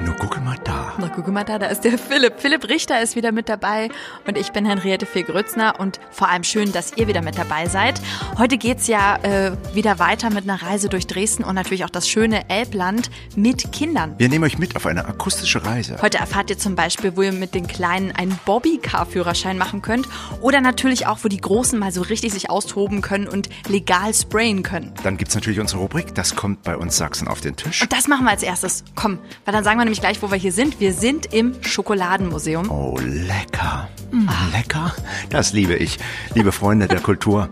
Nur gucke mal da. Na, guck mal da, da ist der Philipp. Philipp Richter ist wieder mit dabei und ich bin Henriette Fee-Grützner und vor allem schön, dass ihr wieder mit dabei seid. Heute geht's ja äh, wieder weiter mit einer Reise durch Dresden und natürlich auch das schöne Elbland mit Kindern. Wir nehmen euch mit auf eine akustische Reise. Heute erfahrt ihr zum Beispiel, wo ihr mit den Kleinen einen Bobby-Car-Führerschein machen könnt oder natürlich auch, wo die Großen mal so richtig sich austoben können und legal sprayen können. Dann gibt's natürlich unsere Rubrik, das kommt bei uns Sachsen auf den Tisch. Und das machen wir als erstes. Komm, weil dann sagen wir nämlich gleich, wo wir hier sind. Wir sind im Schokoladenmuseum. Oh, lecker. Lecker? Das liebe ich. Liebe Freunde der Kultur,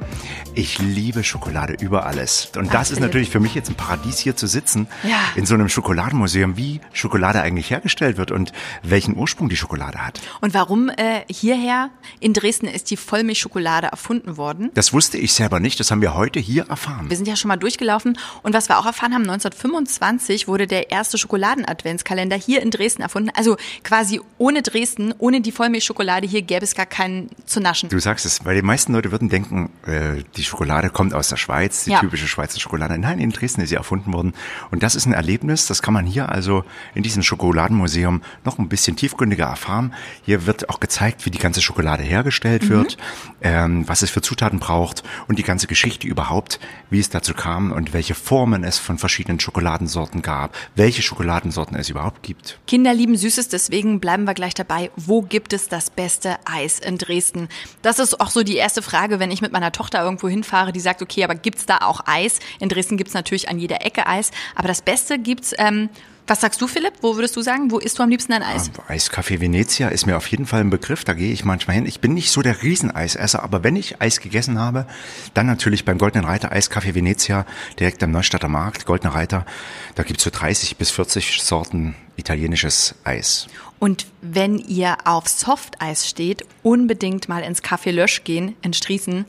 ich liebe Schokolade über alles. Und das ist natürlich für mich jetzt ein Paradies, hier zu sitzen. Ja. In so einem Schokoladenmuseum, wie Schokolade eigentlich hergestellt wird und welchen Ursprung die Schokolade hat. Und warum äh, hierher in Dresden ist die Vollmilchschokolade erfunden worden? Das wusste ich selber nicht. Das haben wir heute hier erfahren. Wir sind ja schon mal durchgelaufen und was wir auch erfahren haben, 1925 wurde der erste Schokoladen-Adventskalender hier in Dresden erfunden. Also quasi ohne Dresden, ohne die Vollmilchschokolade hier gäbe es gar keinen zu naschen. Du sagst es, weil die meisten Leute würden denken, äh, die Schokolade kommt aus der Schweiz, die Ja. typische Schweizer Schokolade. Nein, in Dresden ist sie erfunden worden. Und das ist ein Erlebnis, das kann man hier also in diesem Schokoladenmuseum noch ein bisschen tiefgründiger erfahren. Hier wird auch gezeigt, wie die ganze Schokolade hergestellt wird, ähm, was es für Zutaten braucht und die ganze Geschichte überhaupt, wie es dazu kam und welche Formen es von verschiedenen Schokoladensorten gab, welche Schokoladensorten es überhaupt gibt. Kinder lieben Süßes, deswegen bleiben wir gleich dabei. Wo gibt es das beste Eis in Dresden? Das ist auch so die erste Frage, wenn ich mit meiner Tochter irgendwo hinfahre, die sagt, okay, aber gibt's da auch Eis? In Dresden gibt's natürlich an jeder Ecke Eis, aber das Beste gibt's, ähm, was sagst du, Philipp? Wo würdest du sagen, wo isst du am liebsten ein Eis? Eiscafé Venezia ist mir auf jeden Fall ein Begriff, da gehe ich manchmal hin. Ich bin nicht so der Rieseneisesser, aber wenn ich Eis gegessen habe, dann natürlich beim Goldenen Reiter Eiscafé Venezia, direkt am Neustadter Markt, Goldener Reiter. Da gibt's so 30 bis 40 Sorten italienisches Eis. Und wenn ihr auf Softeis steht, unbedingt mal ins Café Lösch gehen in Striesen.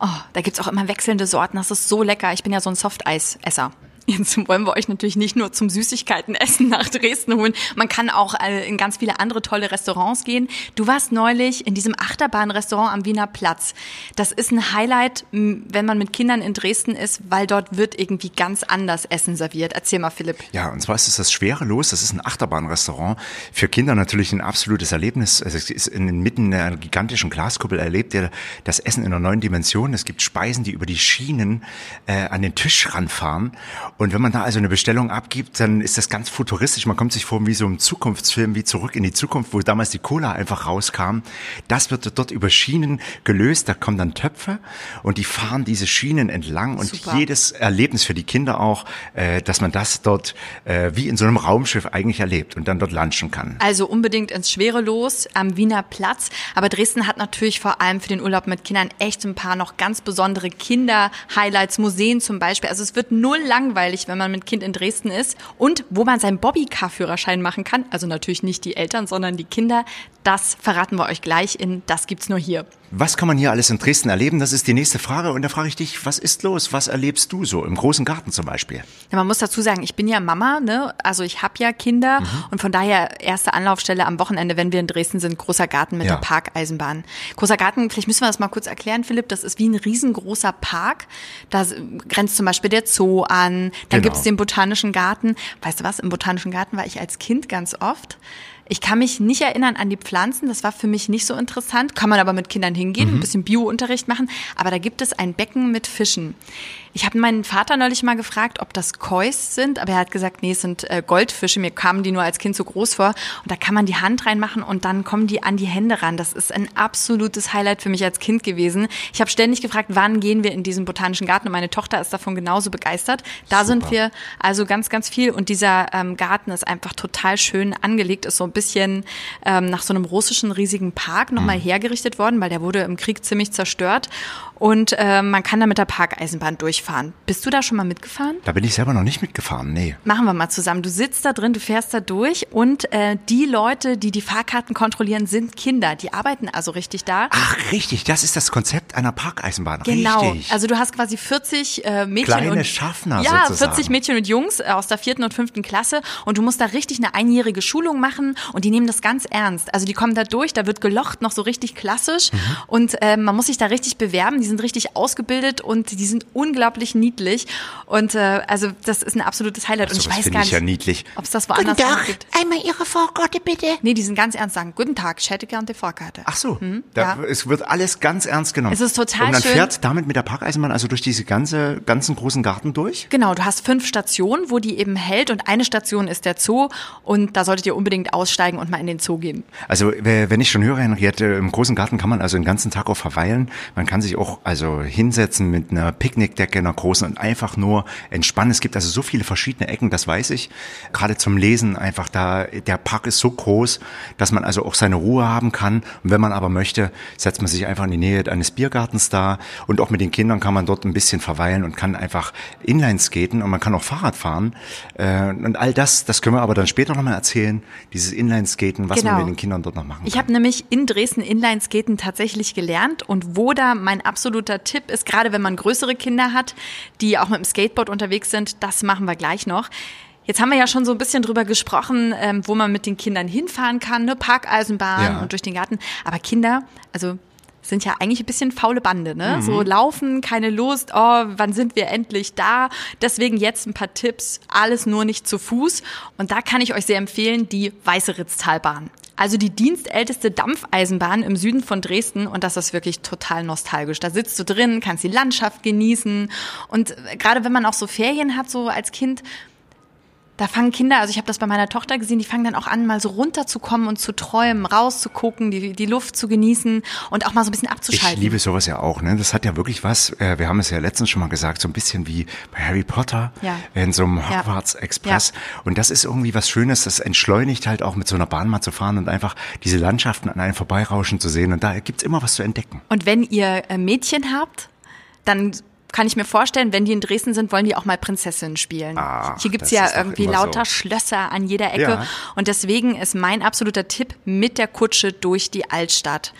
Oh, da gibt's auch immer wechselnde Sorten. Das ist so lecker. Ich bin ja so ein Softeis-Esser. Jetzt wollen wir euch natürlich nicht nur zum Süßigkeitenessen nach Dresden holen. Man kann auch äh, in ganz viele andere tolle Restaurants gehen. Du warst neulich in diesem Achterbahnrestaurant am Wiener Platz. Das ist ein Highlight, wenn man mit Kindern in Dresden ist, weil dort wird irgendwie ganz anders Essen serviert. Erzähl mal, Philipp. Ja, und zwar ist es das Schwerelos. Das ist ein Achterbahnrestaurant. Für Kinder natürlich ein absolutes Erlebnis. Also es ist inmitten einer gigantischen Glaskuppel erlebt ihr das Essen in einer neuen Dimension. Es gibt Speisen, die über die Schienen äh, an den Tisch ranfahren. Und wenn man da also eine Bestellung abgibt, dann ist das ganz futuristisch. Man kommt sich vor wie so ein Zukunftsfilm, wie zurück in die Zukunft, wo damals die Cola einfach rauskam. Das wird dort über Schienen gelöst. Da kommen dann Töpfe und die fahren diese Schienen entlang und Super. jedes Erlebnis für die Kinder auch, äh, dass man das dort äh, wie in so einem Raumschiff eigentlich erlebt und dann dort lunchen kann. Also unbedingt ins Schwerelos am Wiener Platz. Aber Dresden hat natürlich vor allem für den Urlaub mit Kindern echt ein paar noch ganz besondere Kinder-Highlights, Museen zum Beispiel. Also es wird null langweilig, wenn man mit Kind in Dresden ist. Und wo man seinen Bobby-Car-Führerschein machen kann, also natürlich nicht die Eltern, sondern die Kinder, das verraten wir euch gleich in Das gibt's nur hier. Was kann man hier alles in Dresden erleben? Das ist die nächste Frage. Und da frage ich dich, was ist los? Was erlebst du so im großen Garten zum Beispiel? Ja, man muss dazu sagen, ich bin ja Mama, ne? Also ich habe ja Kinder Mhm. und von daher erste Anlaufstelle am Wochenende, wenn wir in Dresden sind, großer Garten mit Ja. der Parkeisenbahn. Großer Garten, vielleicht müssen wir das mal kurz erklären, Philipp. Das ist wie ein riesengroßer Park. Da grenzt zum Beispiel der Zoo an. Dann Genau. gibt's den Botanischen Garten. Weißt du was? Im Botanischen Garten war ich als Kind ganz oft. Ich kann mich nicht erinnern an die Pflanzen, das war für mich nicht so interessant. Kann man aber mit Kindern hingehen, ein bisschen Bio-Unterricht machen. Aber da gibt es ein Becken mit Fischen. Ich habe meinen Vater neulich mal gefragt, ob das Kois sind, aber er hat gesagt, nee, es sind äh, Goldfische. Mir kamen die nur als Kind so groß vor. Und da kann man die Hand reinmachen und dann kommen die an die Hände ran. Das ist ein absolutes Highlight für mich als Kind gewesen. Ich habe ständig gefragt, wann gehen wir in diesen botanischen Garten? Und meine Tochter ist davon genauso begeistert. Da sind wir also ganz, ganz viel. Und dieser ähm, Garten ist einfach total schön angelegt, ist so ein bisschen ähm, nach so einem russischen riesigen Park nochmal hergerichtet worden, weil der wurde im Krieg ziemlich zerstört. Und äh, man kann da mit der Parkeisenbahn durchfahren. Bist du da schon mal mitgefahren? Da bin ich selber noch nicht mitgefahren, nee. Machen wir mal zusammen. Du sitzt da drin, du fährst da durch und äh, die Leute, die die Fahrkarten kontrollieren, sind Kinder. Die arbeiten also richtig da. Ach, richtig, das ist das Konzept einer Parkeisenbahn. Genau. Richtig. Also du hast quasi 40 äh, Mädchen Kleine und Schaffner ja, sozusagen. 40 Mädchen und Jungs aus der vierten und fünften Klasse und du musst da richtig eine einjährige Schulung machen und die nehmen das ganz ernst. Also die kommen da durch, da wird gelocht noch so richtig klassisch Mhm. Und äh, man muss sich da richtig bewerben. Die sind richtig ausgebildet und die sind unglaublich niedlich. Und äh, also das ist ein absolutes Highlight. Und So ich was weiß finde gar ich nicht, ja niedlich. ob es das woanders auch gibt. einmal Ihre Vorkarte bitte. Nee, die sind ganz ernst sagen, guten Tag, ich hätte gern die Fahrkarte. Ach so, da, Hm, ja. es wird alles ganz ernst genommen. Es ist total Und man schön. fährt damit mit der Parkeisenbahn also durch diese ganze, ganzen großen Garten durch? Genau, du hast fünf Stationen, wo die eben hält und eine Station ist der Zoo und da solltet ihr unbedingt aussteigen und mal in den Zoo gehen. Also wenn ich schon höre, Henriette, im großen Garten kann man also den ganzen Tag auch verweilen. Man kann sich auch also hinsetzen mit einer Picknickdecke, einer großen und einfach nur entspannen. Es gibt also so viele verschiedene Ecken, das weiß ich. Gerade zum Lesen einfach da, der Park ist so groß, dass man also auch seine Ruhe haben kann. Und wenn man aber möchte, setzt man sich einfach in die Nähe eines Biergartens da. Und auch mit den Kindern kann man dort ein bisschen verweilen und kann einfach Inline skaten und man kann auch Fahrrad fahren. Äh, Und all das, das können wir aber dann später nochmal erzählen. Dieses Inline-Skaten, was Genau. man mit den Kindern dort noch machen Ich kann. habe nämlich in Dresden Inlineskaten tatsächlich gelernt und wo da mein absoluter Tipp ist, gerade wenn man größere Kinder hat, die auch mit dem Skateboard unterwegs sind, das machen wir gleich noch. Jetzt haben wir ja schon so ein bisschen drüber gesprochen, ähm, wo man mit den Kindern hinfahren kann, ne? Parkeisenbahn Ja. und durch den Garten. Aber Kinder, also sind ja eigentlich ein bisschen faule Bande, Mhm. ne? So laufen, keine Lust, oh, wann sind wir endlich da? Deswegen jetzt ein paar Tipps, alles nur nicht zu Fuß. Und da kann ich euch sehr empfehlen, die Weiße Ritztalbahn. Also die dienstälteste Dampfeisenbahn im Süden von Dresden und das ist wirklich total nostalgisch. Da sitzt du drin, kannst die Landschaft genießen und gerade wenn man auch so Ferien hat, so als Kind, da fangen Kinder, also ich habe das bei meiner Tochter gesehen, die fangen dann auch an, mal so runterzukommen und zu träumen, rauszugucken, die, die Luft zu genießen und auch mal so ein bisschen Ich abzuschalten. liebe sowas ja auch, ne? Das hat ja wirklich was, äh, wir haben es ja letztens schon mal gesagt, so ein bisschen wie bei Harry Potter Ja. in so einem Ja. Hogwarts Express. Und das ist irgendwie was Schönes, das entschleunigt halt auch mit so einer Bahn mal zu fahren und einfach diese Landschaften an einem vorbeirauschen zu sehen. Und da gibt's immer was zu entdecken. Und wenn ihr äh, Mädchen habt, dann kann ich mir vorstellen, wenn die in Dresden sind, wollen die auch mal Prinzessinnen spielen. Ach, Hier gibt's ja irgendwie lauter so. Schlösser an jeder Ecke. Ja. Und deswegen ist mein absoluter Tipp mit der Kutsche durch die Altstadt.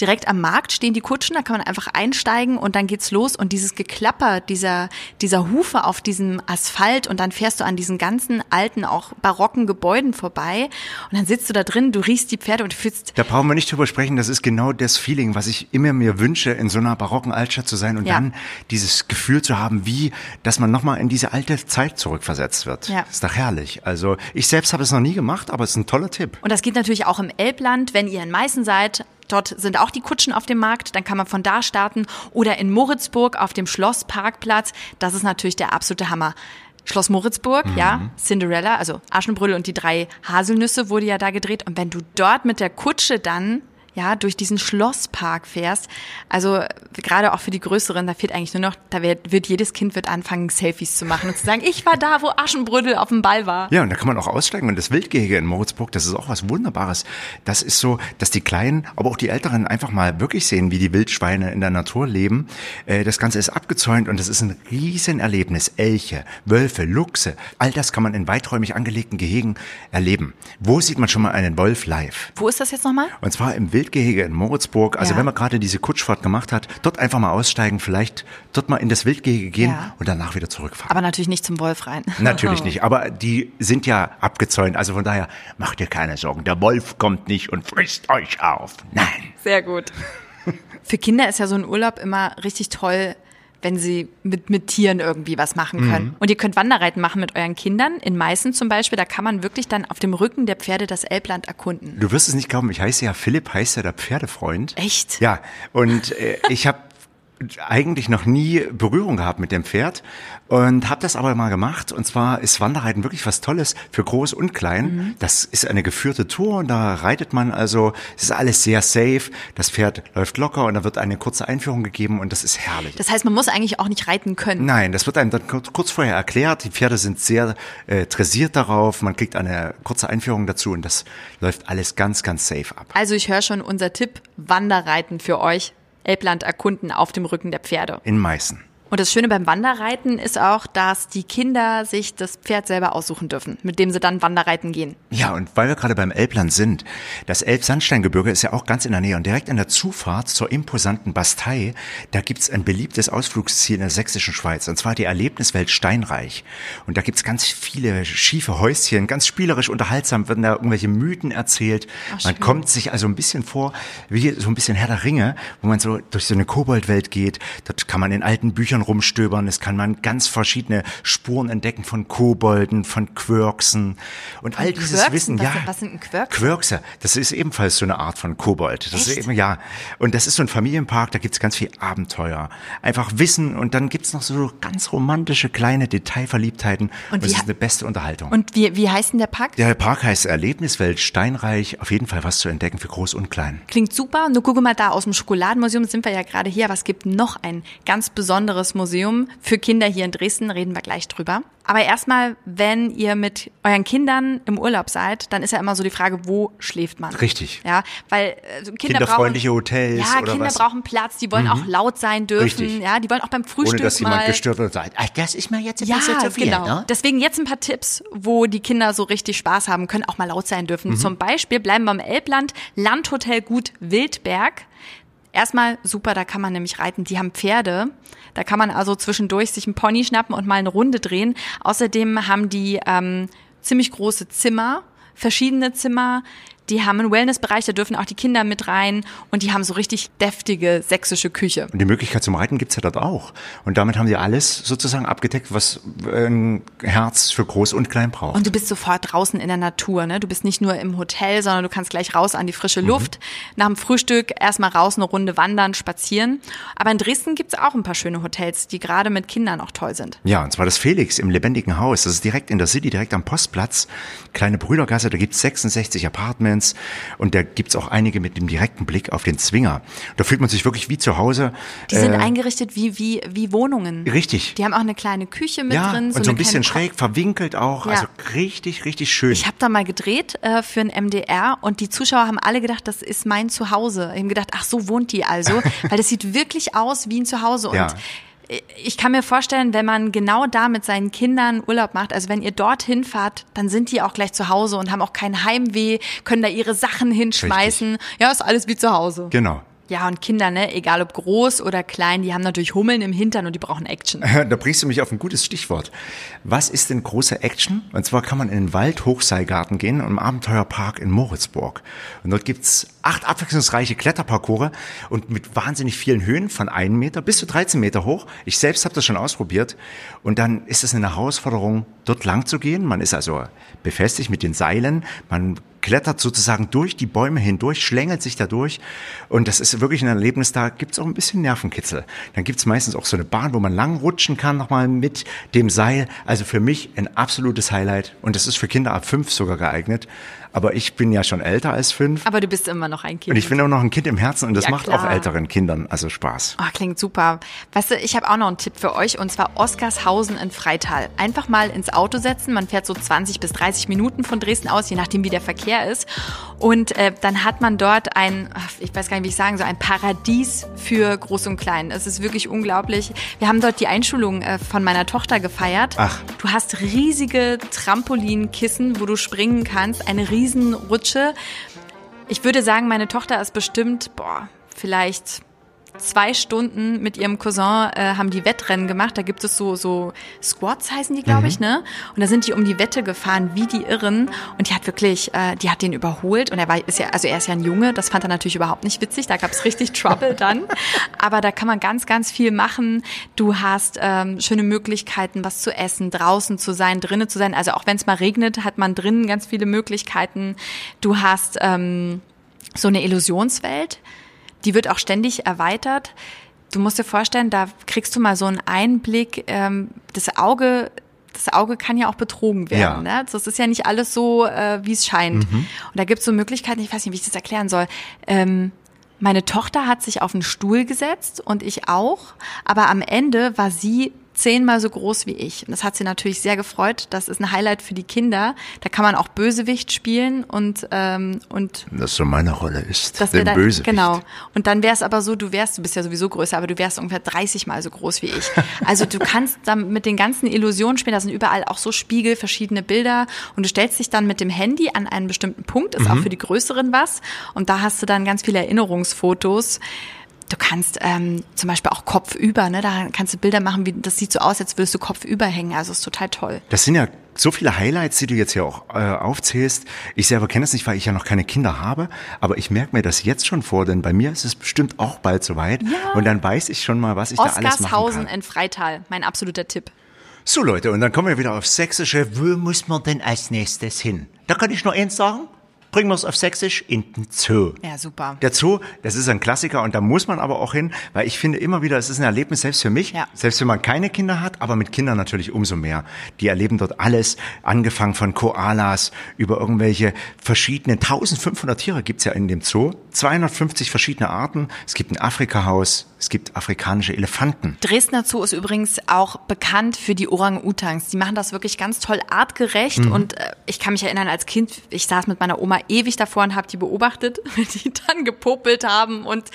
Direkt am Markt stehen die Kutschen, da kann man einfach einsteigen und dann geht's los und dieses Geklapper dieser, dieser Hufe auf diesem Asphalt und dann fährst du an diesen ganzen alten, auch barocken Gebäuden vorbei und dann sitzt du da drin, du riechst die Pferde und du fühlst Da brauchen wir nicht drüber sprechen, das ist genau das Feeling, was ich immer mir wünsche, in so einer barocken Altstadt zu sein und Ja. dann dieses Gefühl zu haben, wie, dass man nochmal in diese alte Zeit zurückversetzt wird. Ja. Ist doch herrlich. Also ich selbst habe es noch nie gemacht, aber es ist ein toller Tipp. Und das geht natürlich auch im Elbland, wenn ihr in Meißen seid. Dort sind auch die Kutschen auf dem Markt, dann kann man von da starten. Oder in Moritzburg auf dem Schlossparkplatz. Das ist natürlich der absolute Hammer. Schloss Moritzburg, ja, Cinderella, also Aschenbrödel und die drei Haselnüsse wurde ja da gedreht. Und wenn du dort mit der Kutsche dann ja, durch diesen Schlosspark fährst, also gerade auch für die Größeren, da fehlt eigentlich nur noch, da wird, wird jedes Kind wird anfangen, Selfies zu machen und zu sagen, ich war da, wo Aschenbrödel auf dem Ball war. Ja, und da kann man auch aussteigen. Und das Wildgehege in Moritzburg, das ist auch was Wunderbares. Das ist so, dass die Kleinen, aber auch die Älteren einfach mal wirklich sehen, wie die Wildschweine in der Natur leben. Äh, Das Ganze ist abgezäunt und das ist ein Riesenerlebnis. Elche, Wölfe, Luchse, all das kann man in weiträumig angelegten Gehegen erleben. Wo sieht man schon mal einen Wolf live? Wo ist das jetzt nochmal? Und zwar im Wildgehege in Moritzburg. Also Ja. wenn man gerade diese Kutschfahrt gemacht hat, dort einfach mal aussteigen, vielleicht dort mal in das Wildgehege gehen Ja. und danach wieder zurückfahren. Aber natürlich nicht zum Wolf rein. Natürlich nicht, aber die sind ja abgezäunt. Also von daher macht ihr keine Sorgen. Der Wolf kommt nicht und frisst euch auf. Nein. Sehr gut. Für Kinder ist ja so ein Urlaub immer richtig toll, wenn sie mit, mit Tieren irgendwie was machen können. Und ihr könnt Wanderreiten machen mit euren Kindern. In Meißen zum Beispiel, da kann man wirklich dann auf dem Rücken der Pferde das Elbland erkunden. Du wirst es nicht glauben, ich heiße ja Philipp, heißt ja der Pferdefreund. Echt? Ja, und äh, ich habe eigentlich noch nie Berührung gehabt mit dem Pferd und habe das aber mal gemacht. Und zwar ist Wanderreiten wirklich was Tolles für Groß und Klein. Mhm. Das ist eine geführte Tour und da reitet man also, es ist alles sehr safe. Das Pferd läuft locker und da wird eine kurze Einführung gegeben und das ist herrlich. Das heißt, man muss eigentlich auch nicht reiten können. Nein, das wird einem dann kurz, vorher erklärt. Die Pferde sind sehr äh, dressiert darauf. Man kriegt eine kurze Einführung dazu und das läuft alles ganz, ganz safe ab. Also ich höre schon unser Tipp, Wanderreiten für euch. Elbland erkunden auf dem Rücken der Pferde. In Meißen. Und das Schöne beim Wanderreiten ist auch, dass die Kinder sich das Pferd selber aussuchen dürfen, mit dem sie dann Wanderreiten gehen. Ja, und weil wir gerade beim Elbland sind, das Elbsandsteingebirge ist ja auch ganz in der Nähe und direkt in der Zufahrt zur imposanten Bastei, da gibt's ein beliebtes Ausflugsziel in der sächsischen Schweiz, und zwar die Erlebniswelt Steinreich. Und da gibt's ganz viele schiefe Häuschen, ganz spielerisch, unterhaltsam werden da irgendwelche Mythen erzählt. Ach, man kommt sich also ein bisschen vor, wie so ein bisschen Herr der Ringe, wo man so durch so eine Koboldwelt geht. Dort kann man in alten Büchern rumstöbern, es kann man ganz verschiedene Spuren entdecken von Kobolden, von Quirksen und all dieses Quirksen? Wissen. Was, ja, was sind ein Quirkse? Quirkse, das ist ebenfalls so eine Art von Kobold. Das Echt? ist eben, ja. Und das ist so ein Familienpark, da gibt's ganz viel Abenteuer. Einfach Wissen und dann gibt's noch so ganz romantische kleine Detailverliebtheiten und, und das ist eine beste Unterhaltung. Und wie, wie heißt denn der Park? Der Park heißt Erlebniswelt Steinreich. Auf jeden Fall was zu entdecken für Groß und Klein. Klingt super. Nur gucke mal da aus dem Schokoladenmuseum sind wir ja gerade hier, aber es gibt noch ein ganz besonderes Museum für Kinder hier in Dresden. Reden wir gleich drüber. Aber erstmal, wenn ihr mit euren Kindern im Urlaub seid, dann ist ja immer so die Frage, wo schläft man? Richtig. Ja, weil also Kinder Kinderfreundliche brauchen, Hotels ja, oder Kinder was? brauchen Platz, die wollen mhm. auch laut sein dürfen, Richtig. ja, die wollen auch beim Frühstück Ohne dass mal jemand gestört wird und sagt, ach, das ist mir jetzt ein ja, bisschen zu viel. genau. Ne? Deswegen jetzt ein paar Tipps, wo die Kinder so richtig Spaß haben können, auch mal laut sein dürfen. Mhm. Zum Beispiel bleiben wir im Elbland, Landhotel Gut Wildberg. Erstmal super, da kann man nämlich reiten. Die haben Pferde. Da kann man also zwischendurch sich einen Pony schnappen und mal eine Runde drehen. Außerdem haben die ähm, ziemlich große Zimmer, verschiedene Zimmer. Die haben einen Wellnessbereich, da dürfen auch die Kinder mit rein und die haben so richtig deftige sächsische Küche. Und die Möglichkeit zum Reiten gibt's ja dort auch. Und damit haben sie alles sozusagen abgedeckt, was ein Herz für Groß und Klein braucht. Und du bist sofort draußen in der Natur. Ne? Du bist nicht nur im Hotel, sondern du kannst gleich raus an die frische mhm. Luft. Mhm. Nach dem Frühstück erstmal raus, eine Runde wandern, spazieren. Aber in Dresden gibt's auch ein paar schöne Hotels, die gerade mit Kindern auch toll sind. Ja, und zwar das Felix im lebendigen Haus. Das ist direkt in der City, direkt am Postplatz. Kleine Brüdergasse, da gibt's 66 Apartments. Apartments und da gibt's auch einige mit dem direkten Blick auf den Zwinger. Da fühlt man sich wirklich wie zu Hause. Die sind äh, eingerichtet wie, wie, wie Wohnungen. Richtig. Die haben auch eine kleine Küche mit ja, drin. So und so ein bisschen schräg, verwinkelt auch. Ja. Also richtig, richtig schön. Ich habe da mal gedreht äh, für ein MDR und die Zuschauer haben alle gedacht, das ist mein Zuhause. Ich habe gedacht, ach so wohnt die also, weil das sieht wirklich aus wie ein Zuhause. Und ja ich kann mir vorstellen, wenn man genau da mit seinen Kindern Urlaub macht, also wenn ihr dorthin fahrt, dann sind die auch gleich zu Hause und haben auch kein Heimweh, können da ihre Sachen hinschmeißen. Richtig. Ja, ist alles wie zu Hause. Genau. Ja, und Kinder, ne, egal ob groß oder klein, die haben natürlich Hummeln im Hintern und die brauchen Action. Da bringst du mich auf ein gutes Stichwort. Was ist denn große Action? Und zwar kann man in den Waldhochseilgarten gehen im Abenteuerpark in Moritzburg. Und dort gibt's acht abwechslungsreiche Kletterparcours und mit wahnsinnig vielen Höhen von einem Meter bis zu 13 Meter hoch. Ich selbst habe das schon ausprobiert. Und dann ist es eine Herausforderung, dort lang zu gehen. Man ist also befestigt mit den Seilen. Man klettert sozusagen durch die Bäume hindurch, schlängelt sich da durch. Und das ist wirklich ein Erlebnis, da gibt's auch ein bisschen Nervenkitzel. Dann gibt's meistens auch so eine Bahn, wo man lang rutschen kann, nochmal mit dem Seil. Also für mich ein absolutes Highlight. Und das ist für Kinder ab fünf sogar geeignet. Aber ich bin ja schon älter als fünf. Aber du bist immer noch ein Kind. Und ich bin auch noch ein Kind im Herzen und das ja, macht klar. auch älteren Kindern also Spaß. Oh, klingt super. Weißt du, ich habe auch noch einen Tipp für euch und zwar Oskarshausen in Freital. Einfach mal ins Auto setzen. Man fährt so 20 bis 30 Minuten von Dresden aus, je nachdem wie der Verkehr ist. Und äh, dann hat man dort ein, ich weiß gar nicht, wie ich sagen soll, ein Paradies für Groß und Klein. Es ist wirklich unglaublich. Wir haben dort die Einschulung äh, von meiner Tochter gefeiert. Ach. Du hast riesige Trampolinkissen, wo du springen kannst. Eine riesige Riesenrutsche. Ich würde sagen, meine Tochter ist bestimmt, boah, vielleicht zwei Stunden mit ihrem Cousin äh, haben die Wettrennen gemacht. Da gibt es so so Squats heißen die, glaube mhm. ich, ne? Und da sind die um die Wette gefahren, wie die Irren. Und die hat wirklich, äh, die hat den überholt. Und er war, ist ja, also er ist ja ein Junge. Das fand er natürlich überhaupt nicht witzig. Da gab es richtig Trouble dann. Aber da kann man ganz, ganz viel machen. Du hast ähm, schöne Möglichkeiten, was zu essen, draußen zu sein, drinnen zu sein. Also auch wenn es mal regnet, hat man drinnen ganz viele Möglichkeiten. Du hast ähm, so eine Illusionswelt die wird auch ständig erweitert. Du musst dir vorstellen, da kriegst du mal so einen Einblick, ähm, das Auge das Auge kann ja auch betrogen werden. Ja. Ne? Das ist ja nicht alles so, äh, wie es scheint. Mhm. Und da gibt es so Möglichkeiten, ich weiß nicht, wie ich das erklären soll. Ähm, meine Tochter hat sich auf einen Stuhl gesetzt und ich auch, aber am Ende war sie zehnmal so groß wie ich. Und das hat sie natürlich sehr gefreut. Das ist ein Highlight für die Kinder. Da kann man auch Bösewicht spielen und ähm, und das so meine Rolle ist, das dann, Bösewicht. Genau. Und dann wäre es aber so, du wärst, du bist ja sowieso größer, aber du wärst ungefähr 30 mal so groß wie ich. Also du kannst dann mit den ganzen Illusionen spielen. Da sind überall auch so Spiegel, verschiedene Bilder und du stellst dich dann mit dem Handy an einen bestimmten Punkt. Ist Mhm. auch für die Größeren was. Und da hast du dann ganz viele Erinnerungsfotos. Du kannst ähm, zum Beispiel auch kopfüber, ne? Da kannst du Bilder machen, wie das sieht so aus, als würdest du kopfüber hängen. Also ist total toll. Das sind ja so viele Highlights, die du jetzt hier auch äh, aufzählst. Ich selber kenne es nicht, weil ich ja noch keine Kinder habe, aber ich merke mir das jetzt schon vor, denn bei mir ist es bestimmt auch bald soweit. Ja. Und dann weiß ich schon mal, was ich da alles machen kann. in Freital, mein absoluter Tipp. So Leute, und dann kommen wir wieder auf Sächsische. Wo muss man denn als nächstes hin? Da kann ich nur eins sagen. Bringen wir es auf Sächsisch in den Zoo. Ja, super. Der Zoo, das ist ein Klassiker und da muss man aber auch hin, weil ich finde immer wieder, es ist ein Erlebnis selbst für mich, Ja. selbst wenn man keine Kinder hat, aber mit Kindern natürlich umso mehr. Die erleben dort alles, angefangen von Koalas über irgendwelche verschiedenen, 1500 Tiere gibt's ja in dem Zoo, 250 verschiedene Arten, es gibt ein Afrika-Haus, es gibt afrikanische Elefanten. Dresdner Zoo ist übrigens auch bekannt für die Orang-Utans. Die machen das wirklich ganz toll artgerecht Mhm. und äh, ich kann mich erinnern, als Kind, ich saß mit meiner Oma ewig davor und habe die beobachtet, die dann gepopelt haben und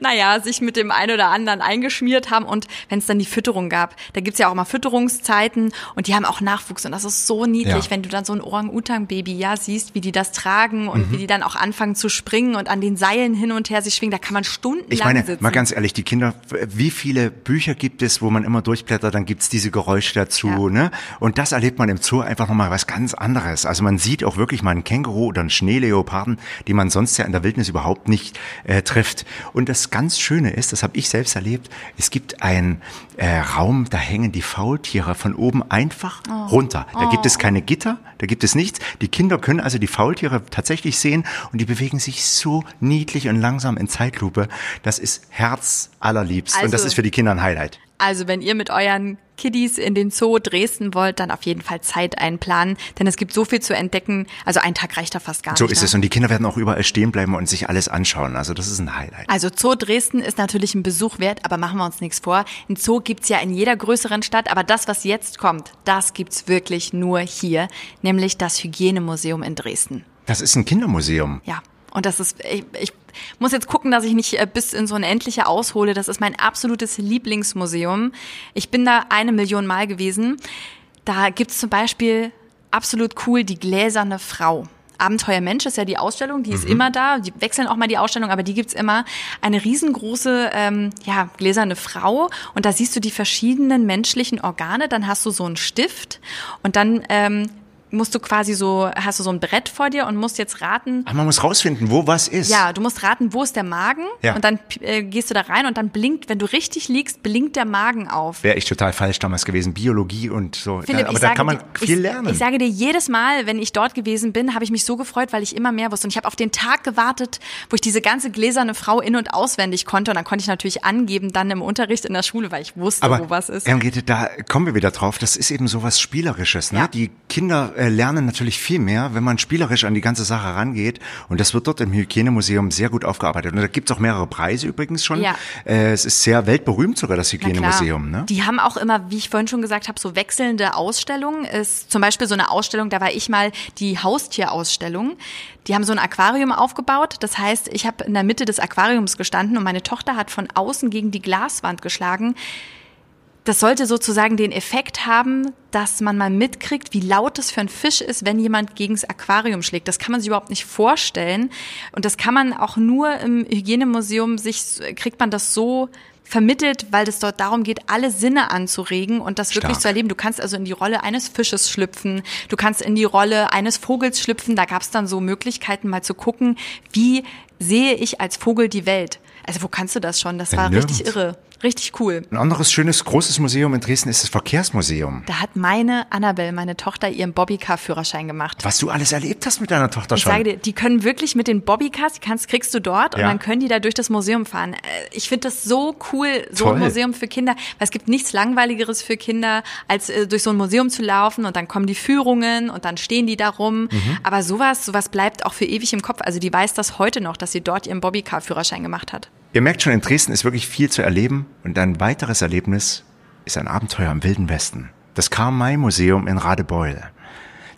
naja, sich mit dem einen oder anderen eingeschmiert haben und wenn es dann die Fütterung gab, da gibt's ja auch mal Fütterungszeiten und die haben auch Nachwuchs und das ist so niedlich, Ja. wenn du dann so ein Orang-Utan-Baby ja siehst, wie die das tragen und Mhm. wie die dann auch anfangen zu springen und an den Seilen hin und her sich schwingen, da kann man stundenlang Ich meine, sitzen. mal ganz ehrlich, die Kinder, wie viele Bücher gibt es, wo man immer durchblättert, dann gibt's diese Geräusche dazu, Ja. ne? Und das erlebt man im Zoo einfach nochmal was ganz anderes. Also man sieht auch wirklich mal einen Känguru oder einen Schneeleoparden, die man sonst ja in der Wildnis überhaupt nicht äh, trifft. Und das ganz Schöne ist, das habe ich selbst erlebt, es gibt einen äh, Raum, da hängen die Faultiere von oben einfach Oh. runter. Da gibt es keine Gitter, da gibt es nichts. Die Kinder können also die Faultiere tatsächlich sehen und die bewegen sich so niedlich und langsam in Zeitlupe. Das ist Herz allerliebst und das Also- ist für die Kinder ein Highlight. Also wenn ihr mit euren Kiddies in den Zoo Dresden wollt, dann auf jeden Fall Zeit einplanen, denn es gibt so viel zu entdecken. Also ein Tag reicht da fast gar So nicht. ist ne? es und die Kinder werden auch überall stehen bleiben und sich alles anschauen. Also das ist ein Highlight. Also Zoo Dresden ist natürlich ein Besuch wert, aber machen wir uns nichts vor. Ein Zoo gibt's ja in jeder größeren Stadt, aber das, was jetzt kommt, das gibt's wirklich nur hier, nämlich das Hygienemuseum in Dresden. Das ist ein Kindermuseum. Ja, und das ist, ich, ich muss jetzt gucken, dass ich nicht äh, bis ins Unendliche aushole. Das ist mein absolutes Lieblingsmuseum. Ich bin da eine Million Mal gewesen. Da gibt's zum Beispiel absolut cool die gläserne Frau. Abenteuer Mensch ist ja die Ausstellung, die ist immer da. Die wechseln auch mal die Ausstellung, aber die gibt's immer. Eine riesengroße, ähm, ja, gläserne Frau. Und da siehst du die verschiedenen menschlichen Organe. Dann hast du so einen Stift und dann ähm, musst du quasi so, hast du so ein Brett vor dir und musst jetzt raten, Aber man muss rausfinden, wo was ist. ja, du musst raten, wo ist der Magen Ja. und dann äh, gehst du da rein und dann blinkt, wenn du richtig liegst, blinkt der Magen auf. Wäre ich total falsch damals gewesen. Biologie und so. Philipp, Aber ich da kann man dir, viel ich, lernen. Ich sage dir jedes Mal, wenn ich dort gewesen bin, habe ich mich so gefreut, weil ich immer mehr wusste. Und ich habe auf den Tag gewartet, wo ich diese ganze gläserne Frau in- und auswendig konnte. Und dann konnte ich natürlich angeben, dann im Unterricht in der Schule, weil ich wusste, Aber wo was ist. Henriette, da kommen wir wieder drauf. Das ist eben so was Spielerisches. Ne? Ja. Die Kinder lernen natürlich viel mehr, wenn man spielerisch an die ganze Sache rangeht. Und das wird dort im Hygienemuseum sehr gut aufgearbeitet. Und da gibt's auch mehrere Preise übrigens schon. Ja. Äh, es ist sehr weltberühmt sogar, das. Hygienemuseum. Ne? Die haben auch immer, wie ich vorhin schon gesagt habe, so wechselnde Ausstellungen. Ist zum Beispiel so eine Ausstellung, da war ich mal die Haustierausstellung. Die haben so ein Aquarium aufgebaut. Das heißt, ich habe in der Mitte des Aquariums gestanden und meine Tochter hat von außen gegen die Glaswand geschlagen. Das sollte sozusagen den Effekt haben, dass man mal mitkriegt, wie laut es für einen Fisch ist, wenn jemand gegens Aquarium schlägt. Das kann man sich überhaupt nicht vorstellen. Und das kann man auch nur im Hygienemuseum sich, kriegt man das so vermittelt, weil es dort darum geht, alle Sinne anzuregen und das wirklich Stark. zu erleben. Du kannst also in die Rolle eines Fisches schlüpfen, du kannst in die Rolle eines Vogels schlüpfen. Da gab es dann so Möglichkeiten, mal zu gucken, wie sehe ich als Vogel die Welt. Also wo kannst du das schon? Das Ja, war richtig nirgends. irre, richtig cool. Ein anderes schönes, großes Museum in Dresden ist das Verkehrsmuseum. Da hat meine Annabelle, meine Tochter, ihren Bobbycar-Führerschein gemacht. Was du alles erlebt hast mit deiner Tochter Ich schon. sage dir, die können wirklich mit den Bobbycars, die kannst, kriegst du dort und Ja. dann können die da durch das Museum fahren. Äh, Ich finde das so cool, so Toll. ein Museum für Kinder, weil es gibt nichts langweiligeres für Kinder, als äh, durch so ein Museum zu laufen und dann kommen die Führungen und dann stehen die da rum. Mhm. Aber sowas, sowas bleibt auch für ewig im Kopf. Also die weiß das heute noch, dass sie dort ihren Bobbycar-Führerschein gemacht hat. Ihr merkt schon, in Dresden ist wirklich viel zu erleben. Und ein weiteres Erlebnis ist ein Abenteuer im Wilden Westen. Das Karl-May-Museum in Radebeul.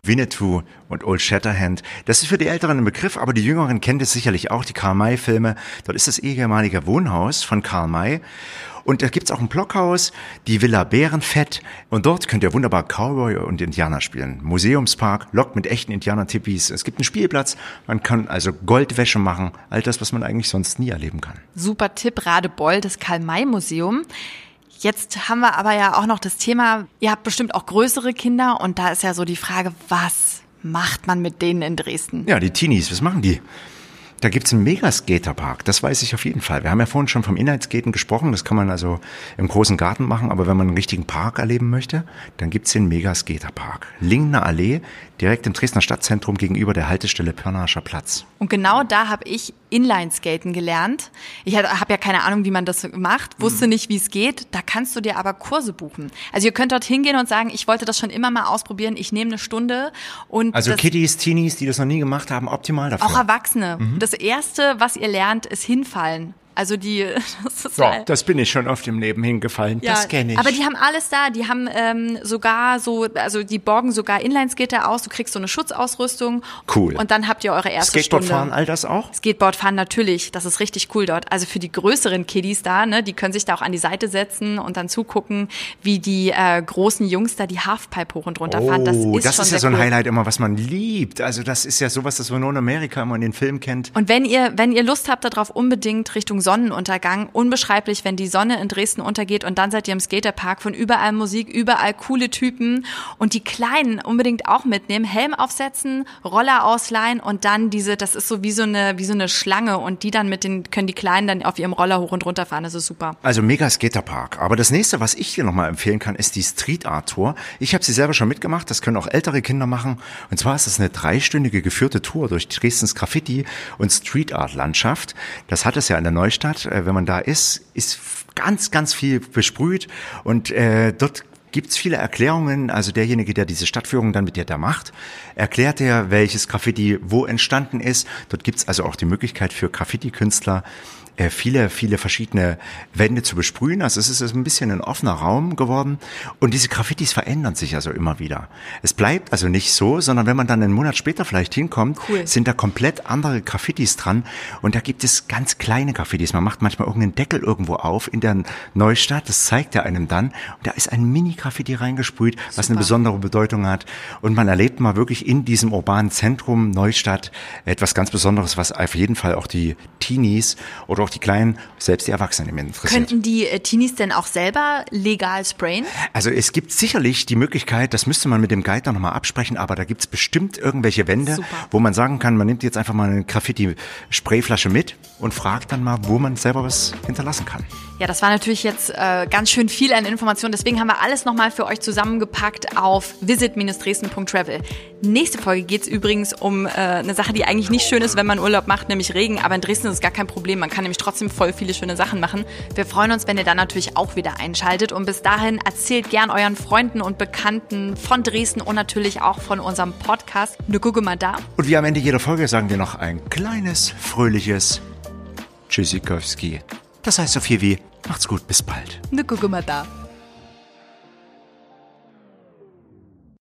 Winnetou und Old Shatterhand. Das ist für die Älteren ein Begriff, aber die Jüngeren kennen das sicherlich auch, die Karl-May-Filme. Dort ist das ehemalige Wohnhaus von Karl May. Und da gibt's auch ein Blockhaus, die Villa Bärenfett. Und dort könnt ihr wunderbar Cowboy und Indianer spielen. Museumspark, Lok mit echten Indianer-Tippis. Es gibt einen Spielplatz. Man kann also Goldwäsche machen. All das, was man eigentlich sonst nie erleben kann. Super Tipp, Radebeul, das Karl-May-Museum. Jetzt haben wir aber ja auch noch das Thema, ihr habt bestimmt auch größere Kinder und da ist ja so die Frage, was macht man mit denen in Dresden? Ja, die Teenies, was machen die? Da gibt's einen Megaskaterpark, das weiß ich auf jeden Fall. Wir haben ja vorhin schon vom Inhaltsgaten gesprochen, das kann man also im großen Garten machen, aber wenn man einen richtigen Park erleben möchte, dann gibt's den Megaskaterpark. Lingner Allee, direkt im Dresdner Stadtzentrum gegenüber der Haltestelle Pörnascher Platz. Und genau da habe ich Inlineskaten gelernt. Ich habe ja keine Ahnung, wie man das macht, wusste nicht, wie es geht. Da kannst du dir aber Kurse buchen. Also ihr könnt dort hingehen und sagen, ich wollte das schon immer mal ausprobieren, ich nehme eine Stunde und Also Kiddies, Teenies, die das noch nie gemacht haben, optimal dafür. auch Erwachsene. Das erste, was ihr lernt, ist hinfallen. Also die, das ist ja, halt- das bin ich schon oft im Leben hingefallen. das kenne ich. Aber die haben alles da. Die haben ähm, sogar so, also die borgen sogar Inlineskater aus. Du kriegst so eine Schutzausrüstung. Cool. Und dann habt ihr eure erste Skateboardfahren, Stunde. all das auch? Skateboardfahren natürlich, das ist richtig cool dort. Also für die größeren Kiddies da, ne, die können sich da auch an die Seite setzen und dann zugucken, wie die äh, großen Jungs da die Halfpipe hoch und runter fahren. Das ist Oh, das schon ist ja so ein cool. Highlight immer, was man liebt. Also das ist ja sowas, das man nur in Amerika immer in den Filmen kennt. Und wenn ihr, wenn ihr Lust habt darauf, unbedingt Richtung Sonnenuntergang, unbeschreiblich, wenn die Sonne in Dresden untergeht und dann seid ihr im Skaterpark, von überall Musik, überall coole Typen und die Kleinen unbedingt auch mitnehmen, Helm aufsetzen, Roller ausleihen und dann diese, das ist so wie so eine, wie so eine Schlange und die dann mit den, können die Kleinen dann auf ihrem Roller hoch und runter fahren, das ist super. Also mega Skaterpark. Aber das nächste, was ich dir nochmal empfehlen kann, ist die Street Art Tour. Ich habe sie selber schon mitgemacht, das können auch ältere Kinder machen. Und zwar ist es eine dreistündige geführte Tour durch Dresdens Graffiti und Street Art Landschaft. Das hat es ja in der Neustadt. Äh, Wenn man da ist, ist ganz, ganz viel besprüht. Und äh, dort gibt's viele Erklärungen. Also derjenige, der diese Stadtführung dann mit dir da macht, erklärt er, welches Graffiti wo entstanden ist. Dort gibt's also auch die Möglichkeit für Graffiti-Künstler, äh, viele, viele verschiedene Wände zu besprühen. Also es ist ein bisschen ein offener Raum geworden. Und diese Graffitis verändern sich also immer wieder. Es bleibt also nicht so, sondern wenn man dann einen Monat später vielleicht hinkommt, Cool. sind da komplett andere Graffitis dran. Und da gibt es ganz kleine Graffitis. Man macht manchmal irgendeinen Deckel irgendwo auf in der Neustadt. Das zeigt er einem dann. Und da ist ein Mini-Graffiti reingesprüht, was eine Super. besondere Bedeutung hat. Und man erlebt mal wirklich in diesem urbanen Zentrum Neustadt etwas ganz Besonderes, was auf jeden Fall auch die Teenies oder auch die Kleinen, selbst die Erwachsenen interessiert. Könnten die äh, Teenies denn auch selber legal sprayen? Also es gibt sicherlich die Möglichkeit, das müsste man mit dem Guide dann nochmal absprechen, aber da gibt's bestimmt irgendwelche Wände, Super. wo man sagen kann, man nimmt jetzt einfach mal eine Graffiti-Sprayflasche mit und fragt dann mal, wo man selber was hinterlassen kann. Ja, das war natürlich jetzt äh, ganz schön viel an Informationen. Deswegen haben wir alles nochmal für euch zusammengepackt auf visit-dresden.travel. Nächste Folge geht's übrigens um äh, eine Sache, die eigentlich nicht schön ist, wenn man Urlaub macht, nämlich Regen. Aber in Dresden ist es gar kein Problem. Man kann nämlich trotzdem voll viele schöne Sachen machen. Wir freuen uns, wenn ihr dann natürlich auch wieder einschaltet. Und bis dahin erzählt gern euren Freunden und Bekannten von Dresden und natürlich auch von unserem Podcast. Ne gucke mal da. Und wie am Ende jeder Folge sagen wir noch ein kleines, fröhliches Tschüssikowski. Das heißt so viel wie, macht's gut, bis bald. Ne gucke mal da.